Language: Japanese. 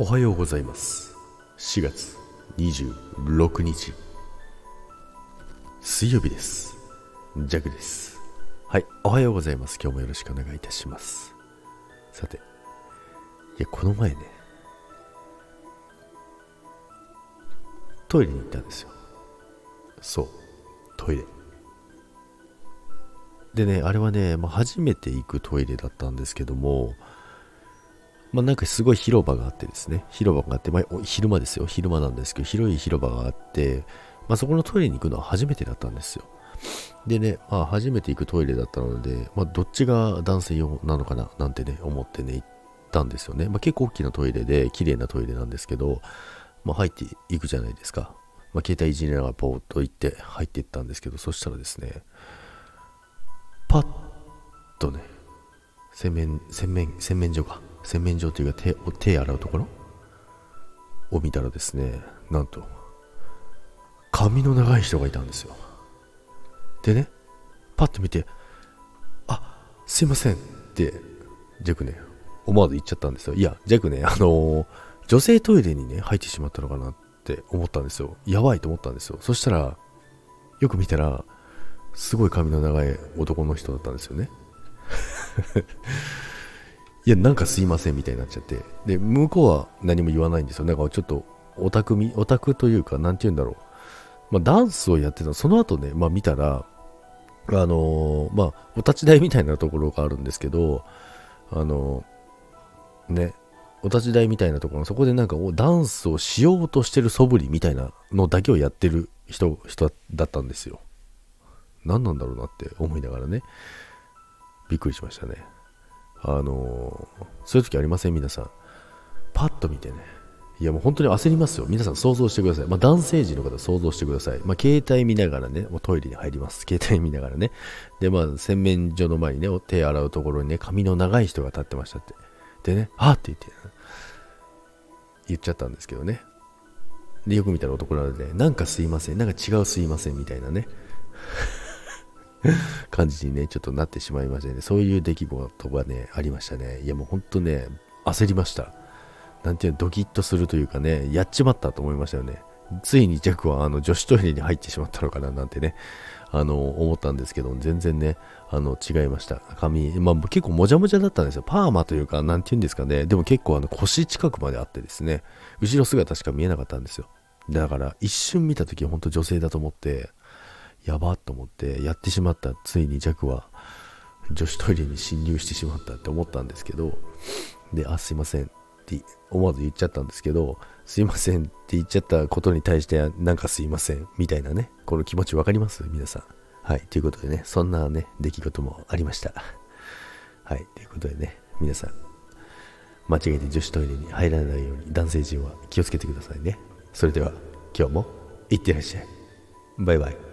おはようございます。4月26日水曜日です。ジャグです。はいおはようございます。今日もよろしくお願いいたします。さていやこの前ねトイレに行ったんですよ。そうトイレ。でねあれはね、まあ、初めて行くトイレだったんですけどもまあ、なんかすごい広場があってですね、広場があって、まあ、昼間ですよ、昼間なんですけど、広い広場があって、まあ、そこのトイレに行くのは初めてだったんですよ。でね、まあ、初めて行くトイレだったので、まあ、どっちが男性用なのかななんてね、思ってね、行ったんですよね。まあ、結構大きなトイレで、綺麗なトイレなんですけど、まあ、入っていくじゃないですか。まあ、携帯いじりながらポーっと行って入っていったんですけど、そしたらですね、パッとね、洗面、洗面、洗面所が洗面所というか手手洗うところ？を見たらですねなんと髪の長い人がいたんですよ。でねパッと見てあすいませんってジャクね思わず言っちゃったんですよ。いやジャックねあのー、女性トイレにね入ってしまったのかなって思ったんですよ。やばいと思ったんですよ。そしたらよく見たらすごい髪の長い男の人だったんですよね。いや、なんかすいませんみたいになっちゃって。で、向こうは何も言わないんですよ。なんかちょっと、オタクみ、オタクというか、なんて言うんだろう。まあ、ダンスをやってた、その後ね、まあ見たら、あのー、まあ、お立ち台みたいなところがあるんですけど、あのー、ね、お立ち台みたいなところ、そこでなんかダンスをしようとしてる素振りみたいなのだけをやってる人、人だったんですよ。何なんだろうなって思いながらね、びっくりしましたね。あの、そういう時ありません？皆さん。パッと見てね。いやもう本当に焦りますよ。皆さん想像してください。まあ、男性陣の方想像してください。まあ、携帯見ながらね、もうトイレに入ります。携帯見ながらね。で、まあ、洗面所の前にね、手洗うところにね、髪の長い人が立ってましたって。でね、はって言って、言っちゃったんですけどね。で、よく見たら男なので、なんかすいません。なんか違うすいませんみたいなね。感じにね、ちょっとなってしまいましてね、そういう出来事がね、ありましたね。いやもうほんとね、焦りました。なんていうの、ドキッとするというかね、やっちまったと思いましたよね。ついにジャックはあの女子トイレに入ってしまったのかななんてね、あの、思ったんですけど、全然ね、あの、違いました。髪、まあ結構もじゃもじゃだったんですよ。パーマというか、なんていうんですかね。でも結構あの腰近くまであってですね、後ろ姿しか見えなかったんですよ。だから一瞬見た時は本当女性だと思って、やばっと思ってやってしまったついに弱は女子トイレに侵入してしまったって思ったんですけどであすいませんって思わず言っちゃったんですけどすいませんって言っちゃったことに対してなんかすいませんみたいなねこの気持ち分かります？皆さん。はいということでねそんなね出来事もありました。はいということでね皆さん間違えて女子トイレに入らないように男性陣は気をつけてくださいね。それでは今日もいってらっしゃい。バイバイ。